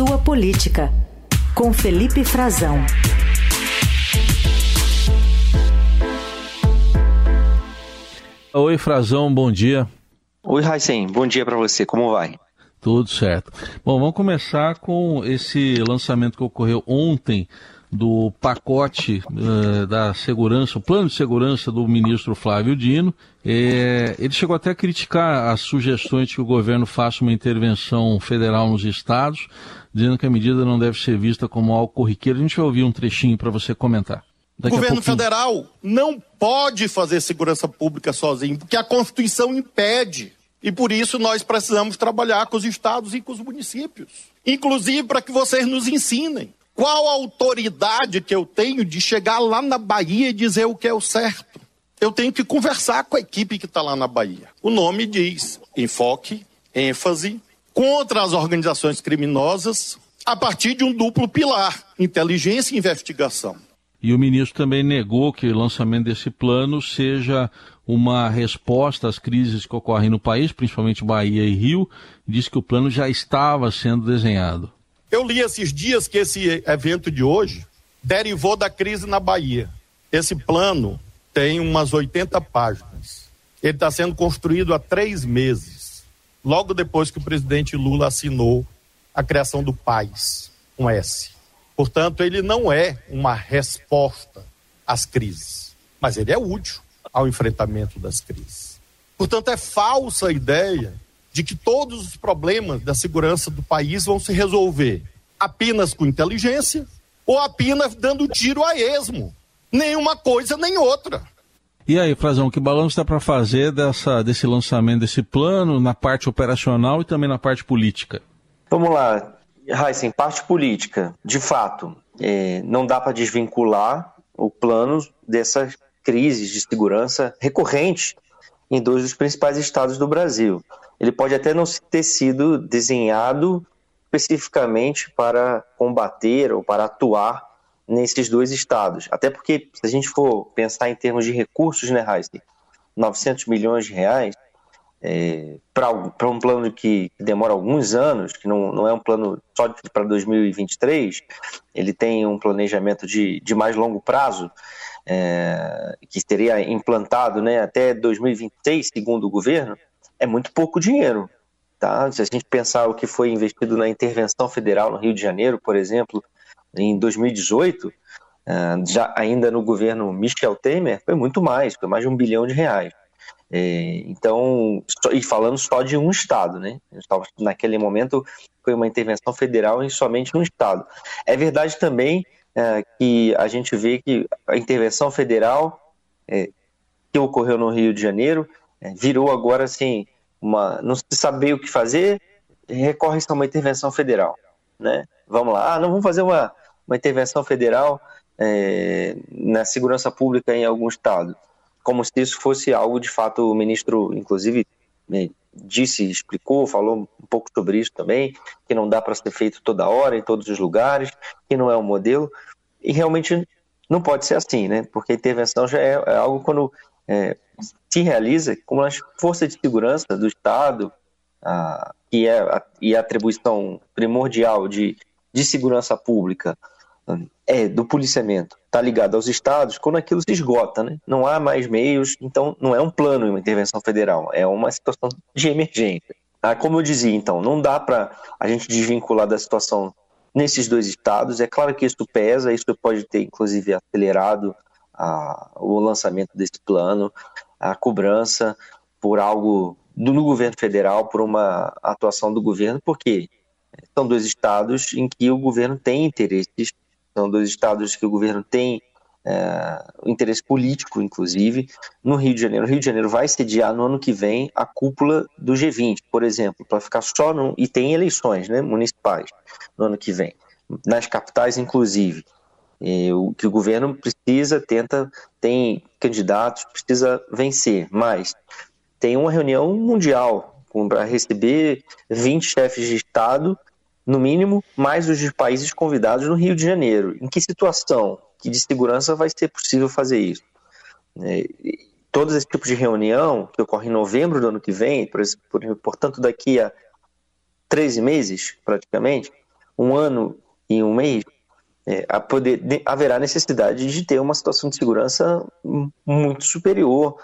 Sua Política, com Felipe Frazão. Oi, Frazão, bom dia. Oi, Raicem, bom dia para você, como vai? Tudo certo. Bom, vamos começar com esse lançamento que ocorreu ontem do pacote uh, da segurança, o plano de segurança do ministro Flávio Dino. É, ele chegou até a criticar as sugestões de que o governo faça uma intervenção federal nos estados, dizendo que a medida não deve ser vista como algo corriqueiro. A gente vai ouvir um trechinho para você comentar. Daqui o governo federal não pode fazer segurança pública sozinho, porque a Constituição impede. E por isso nós precisamos trabalhar com os estados e com os municípios. Inclusive para que vocês nos ensinem. Qual a autoridade que eu tenho de chegar lá na Bahia e dizer o que é o certo? Eu tenho que conversar com a equipe que está lá na Bahia. O nome diz enfoque, ênfase, contra as organizações criminosas, a partir de um duplo pilar: inteligência e investigação. E o ministro também negou que o lançamento desse plano seja uma resposta às crises que ocorrem no país, principalmente Bahia e Rio, e disse que o plano já estava sendo desenhado. Eu li esses dias que esse evento de hoje derivou da crise na Bahia. Esse plano tem umas 80 páginas. Ele está sendo construído há três meses, logo depois que o presidente Lula assinou a criação do PAIS, um S. Portanto, ele não é uma resposta às crises, mas ele é útil ao enfrentamento das crises. Portanto, é falsa a ideia de que todos os problemas da segurança do país vão se resolver apenas com inteligência ou apenas dando tiro a esmo. Nenhuma coisa nem outra. E aí, Frazão, que balanço dá para fazer dessa, desse lançamento desse plano na parte operacional e também na parte política? Vamos lá. Heisen, parte política, de fato, é, não dá para desvincular o plano dessas crises de segurança recorrentes em dois dos principais estados do Brasil. Ele pode até não ter sido desenhado especificamente para combater ou para atuar nesses dois estados. Até porque, se a gente for pensar em termos de recursos, né, Heisen, 900 milhões de reais, é, para um plano que demora alguns anos, que não, não é um plano só para 2023, ele tem um planejamento de, de mais longo prazo, é, que seria implantado né, até 2026, segundo o governo, é muito pouco dinheiro. Tá? Se a gente pensar o que foi investido na intervenção federal no Rio de Janeiro, por exemplo, em 2018, é, já ainda no governo Michel Temer, foi muito mais, foi mais de um bilhão de reais. É, então, e falando só de um estado, né? Naquele momento foi uma intervenção federal em somente um estado. É verdade também é, que a gente vê que a intervenção federal que ocorreu no Rio de Janeiro virou agora assim uma, não se saber o que fazer, recorre-se a uma intervenção federal, né? Vamos lá, ah, não vamos fazer uma, uma intervenção federal é, na segurança pública em algum estado. Como se isso fosse algo de fato o ministro, inclusive, né, disse, explicou, falou um pouco sobre isso também, que não dá para ser feito toda hora, em todos os lugares, que não é um modelo, e realmente não pode ser assim, né? Porque a intervenção já é, é algo quando é, se realiza com as forças de segurança do Estado, a, que é a, e a atribuição primordial de, de segurança pública é do policiamento está ligado aos estados quando aquilo se esgota, né? Não há mais meios, então não é um plano uma intervenção federal, é uma situação de emergência. Ah, como eu dizia, então, não dá para a gente desvincular da situação nesses dois estados. É claro que isso pesa, isso pode ter inclusive acelerado a, o lançamento desse plano, a cobrança por algo do, no governo federal, por uma atuação do governo, porque são dois estados em que o governo tem interesses são dois estados que o governo tem é, interesse político, inclusive, no Rio de Janeiro. O Rio de Janeiro vai sediar no ano que vem a cúpula do G20, por exemplo, para ficar só no. E tem eleições né, municipais no ano que vem, nas capitais, inclusive. E, o que o governo precisa, tenta, tem candidatos, precisa vencer, mas tem uma reunião mundial para receber 20 chefes de Estado no mínimo, mais os de países convidados no Rio de Janeiro. Em que situação que de segurança vai ser possível fazer isso? É, todos esses tipos de reunião, que ocorre em novembro do ano que vem, por, portanto, daqui a 13 meses, praticamente, um ano e um mês, é, poder, haverá necessidade de ter uma situação de segurança muito superior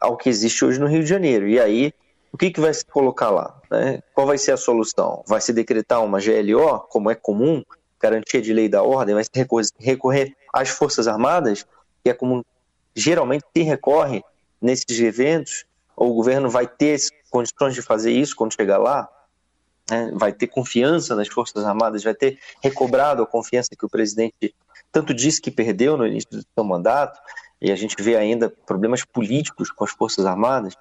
ao que existe hoje no Rio de Janeiro. E aí, o que, que vai se colocar lá? Né? Qual vai ser a solução? Vai se decretar uma GLO, como é comum, garantia de lei da ordem? Vai se recorrer às Forças Armadas, que é como geralmente se recorre nesses eventos? O governo vai ter condições de fazer isso quando chegar lá? né, vai ter confiança nas Forças Armadas, vai ter recobrado a confiança que o presidente tanto disse que perdeu no início do seu mandato, e a gente vê ainda problemas políticos com as Forças Armadas.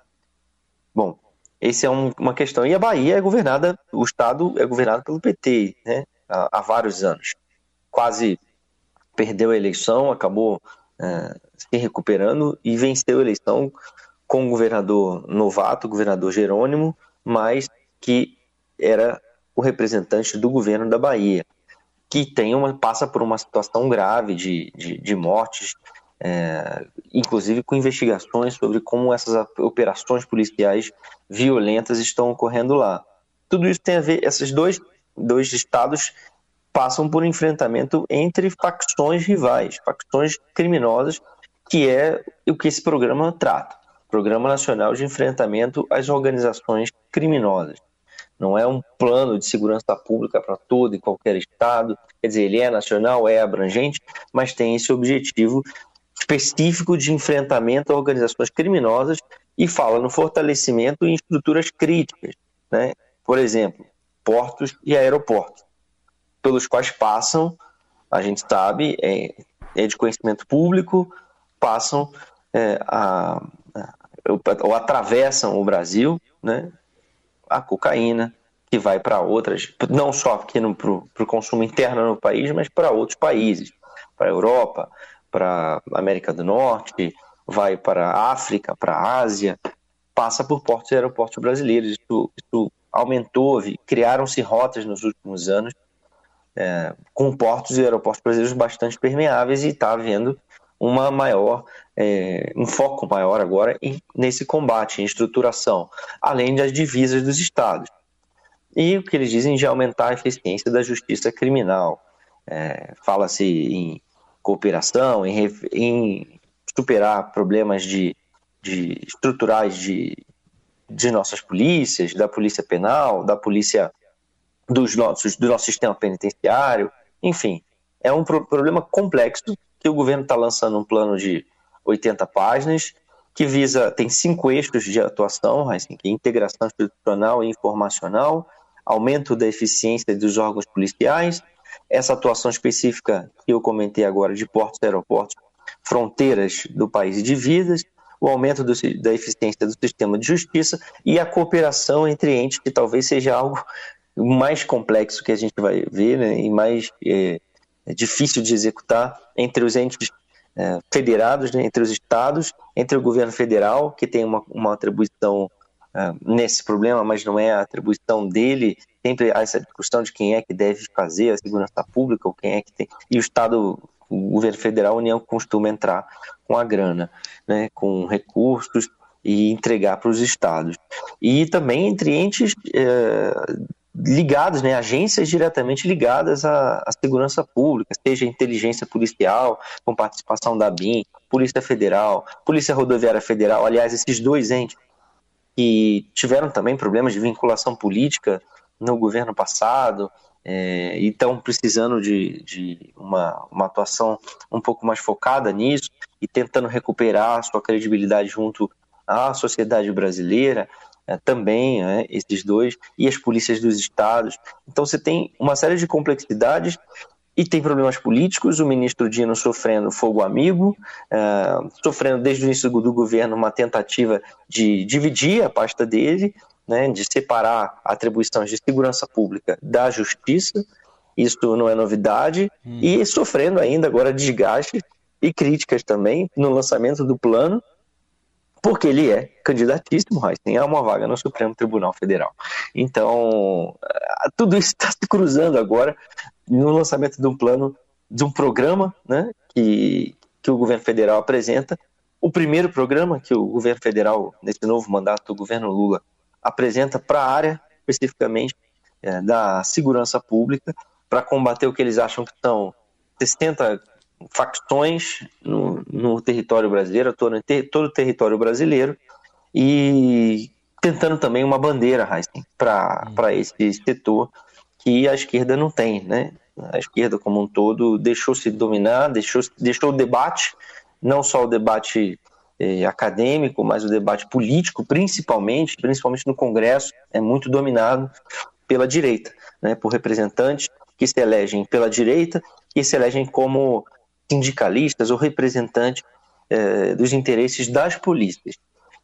Bom, essa é um, uma questão. E a Bahia é governada, o Estado é governado pelo PT né, há, há vários anos. Quase perdeu a eleição, acabou é, se recuperando e venceu a eleição com o governador novato, o governador Jerônimo, mas que era o representante do governo da Bahia, que tem uma, passa por uma situação grave de, de, de mortes, é, inclusive com investigações sobre como essas operações policiais violentas estão ocorrendo lá. Tudo isso tem a ver, esses dois, dois estados passam por enfrentamento entre facções rivais, facções criminosas, que é o que esse programa trata. Programa Nacional de Enfrentamento às Organizações Criminosas não é um plano de segurança pública para todo e qualquer estado. Quer dizer, ele é nacional, é abrangente, mas tem esse objetivo específico de enfrentamento a organizações criminosas e fala no fortalecimento em estruturas críticas, né? por exemplo, portos e aeroportos, pelos quais passam, a gente sabe, é, é de conhecimento público, passam é, a, a, ou atravessam o Brasil, né? a cocaína, que vai para outras, não só aqui para o consumo interno no país, mas para outros países, para a Europa, para América do Norte, vai para a África, para a Ásia, passa por portos e aeroportos brasileiros. Isso, isso aumentou, criaram-se rotas nos últimos anos é, com portos e aeroportos brasileiros bastante permeáveis e está havendo uma maior, é, um foco maior agora em, nesse combate, em estruturação, além das divisas dos estados. E o que eles dizem de aumentar a eficiência da justiça criminal. É, Fala-se em cooperação, em, em superar problemas de, de estruturais de, de nossas polícias, da polícia penal, da polícia dos nossos, do nosso sistema penitenciário, enfim, é um pro problema complexo que o governo está lançando um plano de 80 páginas que visa, tem cinco eixos de atuação, assim, que é integração institucional e informacional, aumento da eficiência dos órgãos policiais, essa atuação específica que eu comentei agora de portos aeroportos, fronteiras do país e de vidas, o aumento do, da eficiência do sistema de justiça e a cooperação entre entes, que talvez seja algo mais complexo que a gente vai ver né, e mais é, é difícil de executar entre os entes é, federados, né, entre os estados, entre o governo federal, que tem uma, uma atribuição nesse problema, mas não é a atribuição dele. Sempre há essa discussão de quem é que deve fazer a segurança pública, ou quem é que tem. E o Estado, o governo federal, a União costuma entrar com a grana, né, com recursos e entregar para os estados. E também entre entes é, ligados, né, agências diretamente ligadas à, à, segurança pública, seja inteligência policial, com participação da BIM, Polícia Federal, Polícia Rodoviária Federal, aliás, esses dois entes que tiveram também problemas de vinculação política no governo passado é, e estão precisando de, de uma, uma atuação um pouco mais focada nisso e tentando recuperar sua credibilidade junto à sociedade brasileira é, também, né, esses dois, e as polícias dos estados. Então você tem uma série de complexidades e tem problemas políticos, o ministro Dino sofrendo fogo amigo, é, sofrendo desde o início do governo uma tentativa de dividir a pasta dele, né, de separar atribuições de segurança pública da justiça, isso não é novidade, hum. e sofrendo ainda agora desgaste e críticas também no lançamento do plano, porque ele é candidatíssimo, Heisen, a uma vaga no Supremo Tribunal Federal. Então, eh, tudo isso está se cruzando agora no lançamento de um plano, de um programa né, que, que o governo federal apresenta. O primeiro programa que o governo federal, nesse novo mandato do governo Lula, apresenta para a área, especificamente, é, da segurança pública, para combater o que eles acham que são 60 facções no, no território brasileiro, todo, todo o território brasileiro, e tentando também uma bandeira, para hum. esse setor que a esquerda não tem, né? A esquerda como um todo deixou se dominar, deixou, deixou o debate, não só o debate eh, acadêmico, mas o debate político, principalmente, principalmente no Congresso, é muito dominado pela direita, né? Por representantes que se elegem pela direita, que se elegem como sindicalistas ou representantes eh, dos interesses das polícias.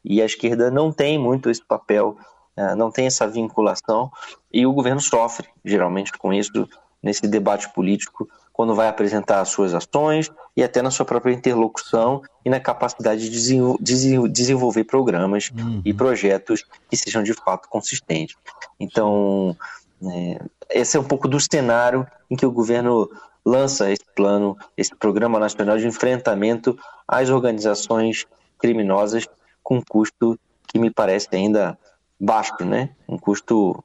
E a esquerda não tem muito esse papel, eh, não tem essa vinculação, e o governo sofre, geralmente, com isso, nesse debate político, quando vai apresentar as suas ações e até na sua própria interlocução e na capacidade de desenvolver programas uhum. e projetos que sejam de fato consistentes. Então, é, esse é um pouco do cenário em que o governo lança esse plano, esse Programa Nacional de Enfrentamento às Organizações Criminosas com um custo que me parece ainda baixo, né? Um custo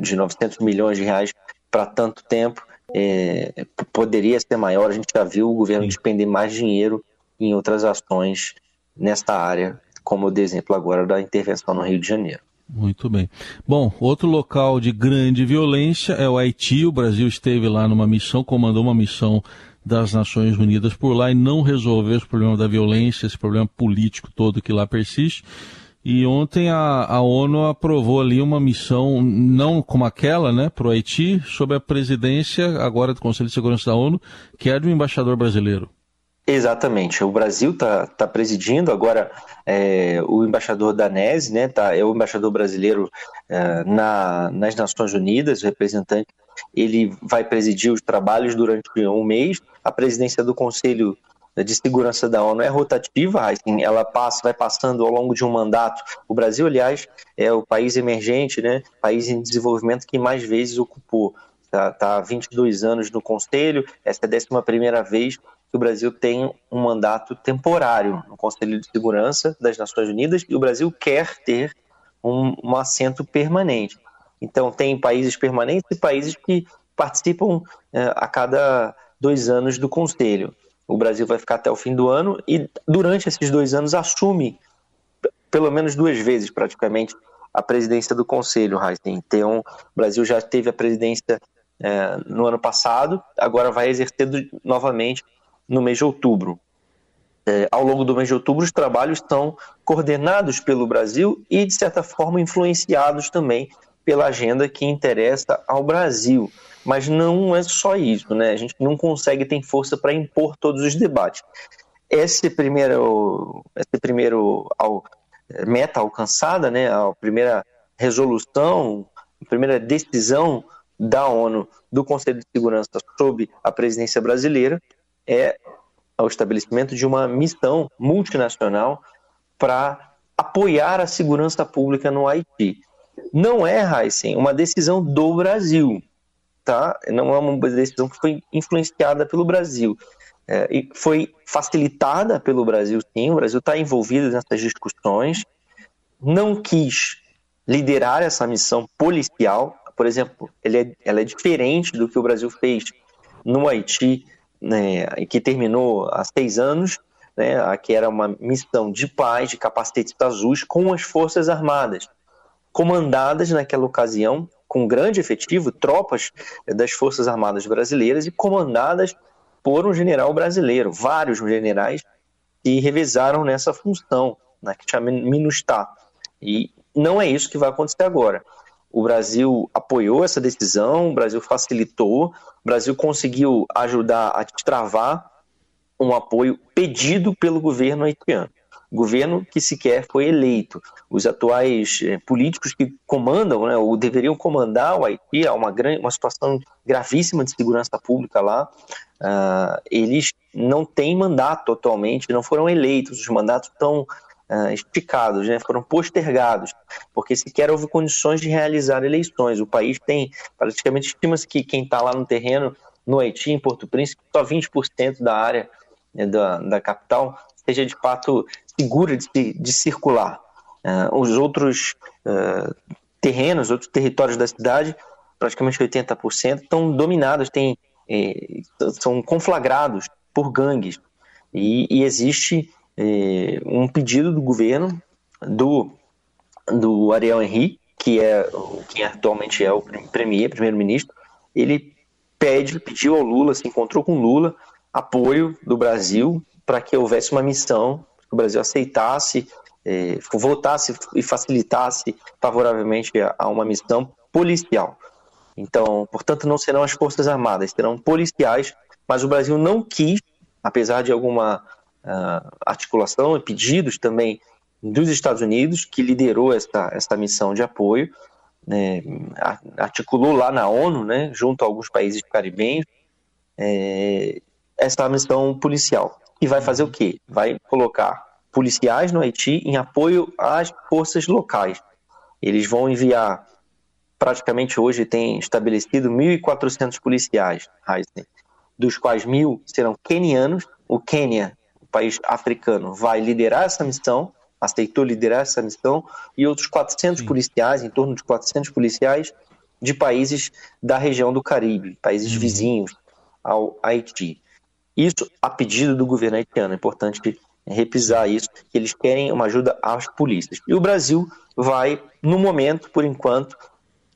de 900 milhões de reais para tanto tempo. É, poderia ser maior, a gente já viu o governo despender mais dinheiro em outras ações nesta área, como o exemplo agora da intervenção no Rio de Janeiro. Muito bem. Bom, outro local de grande violência é o Haiti. O Brasil esteve lá numa missão, comandou uma missão das Nações Unidas por lá e não resolveu esse problema da violência, esse problema político todo que lá persiste. E ontem a, a ONU aprovou ali uma missão, não como aquela, né, para o Haiti, sob a presidência agora do Conselho de Segurança da ONU, que é do embaixador brasileiro. Exatamente. O Brasil está tá presidindo agora é, o embaixador danese, né? Tá, é o embaixador brasileiro é, na, nas Nações Unidas, representante. Ele vai presidir os trabalhos durante um mês. A presidência do Conselho de Segurança da ONU é rotativa, assim, ela passa, vai passando ao longo de um mandato. O Brasil, aliás, é o país emergente, né? País em desenvolvimento que mais vezes ocupou. Está tá há 22 anos no Conselho, essa é a 11 primeira vez que o Brasil tem um mandato temporário no Conselho de Segurança das Nações Unidas e o Brasil quer ter um, um assento permanente. Então, tem países permanentes e países que participam é, a cada dois anos do Conselho. O Brasil vai ficar até o fim do ano e, durante esses dois anos, assume pelo menos duas vezes, praticamente, a presidência do Conselho, Então, o Brasil já teve a presidência é, no ano passado, agora vai exercer novamente no mês de outubro. É, ao longo do mês de outubro, os trabalhos estão coordenados pelo Brasil e, de certa forma, influenciados também pela agenda que interessa ao Brasil. Mas não é só isso, né? A gente não consegue ter força para impor todos os debates. Esse primeiro, esse primeiro ao, meta alcançada, né? A primeira resolução, a primeira decisão da ONU do Conselho de Segurança sob a presidência brasileira é o estabelecimento de uma missão multinacional para apoiar a segurança pública no Haiti. Não é, Heisen, uma decisão do Brasil, tá? Não é uma decisão que foi influenciada pelo Brasil. É, foi facilitada pelo Brasil, sim. O Brasil está envolvido nessas discussões. Não quis liderar essa missão policial. Por exemplo, é, ela é diferente do que o Brasil fez no Haiti né, que terminou há seis anos, né, que era uma missão de paz de capacetes azuis com as Forças Armadas, comandadas naquela ocasião com grande efetivo, tropas das Forças Armadas brasileiras e comandadas por um general brasileiro, vários generais que revezaram nessa função, né, que chama MINUSTAH. E não é isso que vai acontecer agora. O Brasil apoiou essa decisão, o Brasil facilitou, o Brasil conseguiu ajudar a destravar um apoio pedido pelo governo haitiano. Governo que sequer foi eleito. Os atuais eh, políticos que comandam, né, ou deveriam comandar o Haiti, há uma, grande, uma situação gravíssima de segurança pública lá, uh, eles não têm mandato atualmente, não foram eleitos, os mandatos estão uh, esticados, né, foram postergados, porque sequer houve condições de realizar eleições. O país tem, praticamente, estima-se que quem está lá no terreno, no Haiti, em Porto Príncipe, só 20% da área né, da, da capital seja de fato segura de, de circular. Uh, os outros uh, terrenos, outros territórios da cidade praticamente 80%, estão dominadas, têm, é, são conflagrados por gangues. E, e existe é, um pedido do governo, do, do Ariel Henry, que é quem atualmente é o premier, primeiro-ministro, ele pede, pediu ao Lula, se encontrou com Lula, apoio do Brasil para que houvesse uma missão, que o Brasil aceitasse, é, votasse e facilitasse favoravelmente a, a uma missão policial. Então, portanto, não serão as Forças Armadas, serão policiais, mas o Brasil não quis, apesar de alguma uh, articulação e pedidos também dos Estados Unidos, que liderou essa, essa missão de apoio, né, articulou lá na ONU, né, junto a alguns países caribenhos, é, essa missão policial. E vai fazer o quê? Vai colocar policiais no Haiti em apoio às forças locais. Eles vão enviar, praticamente hoje tem estabelecido 1.400 policiais, dos quais mil serão quenianos. O Quênia, país africano, vai liderar essa missão, aceitou liderar essa missão, e outros 400 Sim. policiais, em torno de 400 policiais, de países da região do Caribe, países uhum. vizinhos ao Haiti. Isso a pedido do governo haitiano. É importante repisar isso, que eles querem uma ajuda às polícias. E o Brasil vai, no momento, por enquanto,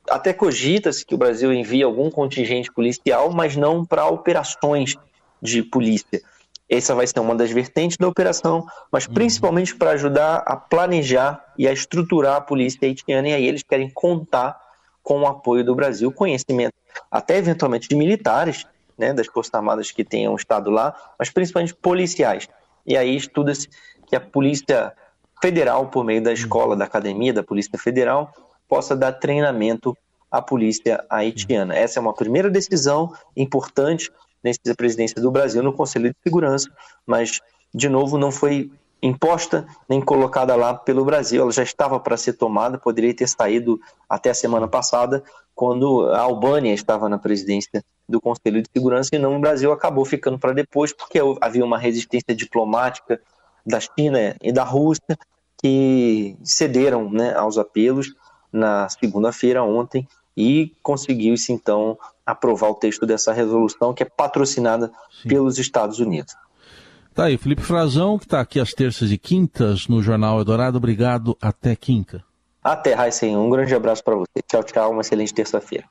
até cogita-se que o Brasil envie algum contingente policial, mas não para operações de polícia. Essa vai ser uma das vertentes da operação, mas uhum. principalmente para ajudar a planejar e a estruturar a polícia haitiana, e aí eles querem contar com o apoio do Brasil, conhecimento até eventualmente de militares, né, das Forças Armadas que tenham estado lá, mas principalmente policiais. E aí estuda-se que a Polícia Federal, por meio da escola, da academia da Polícia Federal, possa dar treinamento à polícia haitiana. Essa é uma primeira decisão importante nessa presidência do Brasil no Conselho de Segurança, mas, de novo, não foi imposta nem colocada lá pelo Brasil. Ela já estava para ser tomada, poderia ter saído até a semana passada, quando a Albânia estava na presidência do Conselho de Segurança e não o Brasil acabou ficando para depois, porque havia uma resistência diplomática da China e da Rússia que cederam né, aos apelos na segunda-feira, ontem, e conseguiu-se então aprovar o texto dessa resolução que é patrocinada Sim. pelos Estados Unidos. Tá aí, Felipe Frazão, que está aqui às terças e quintas no Jornal Eldorado. Obrigado, até quinta. Até, Raíssen. Um grande abraço para você. Tchau, tchau. Uma excelente terça-feira.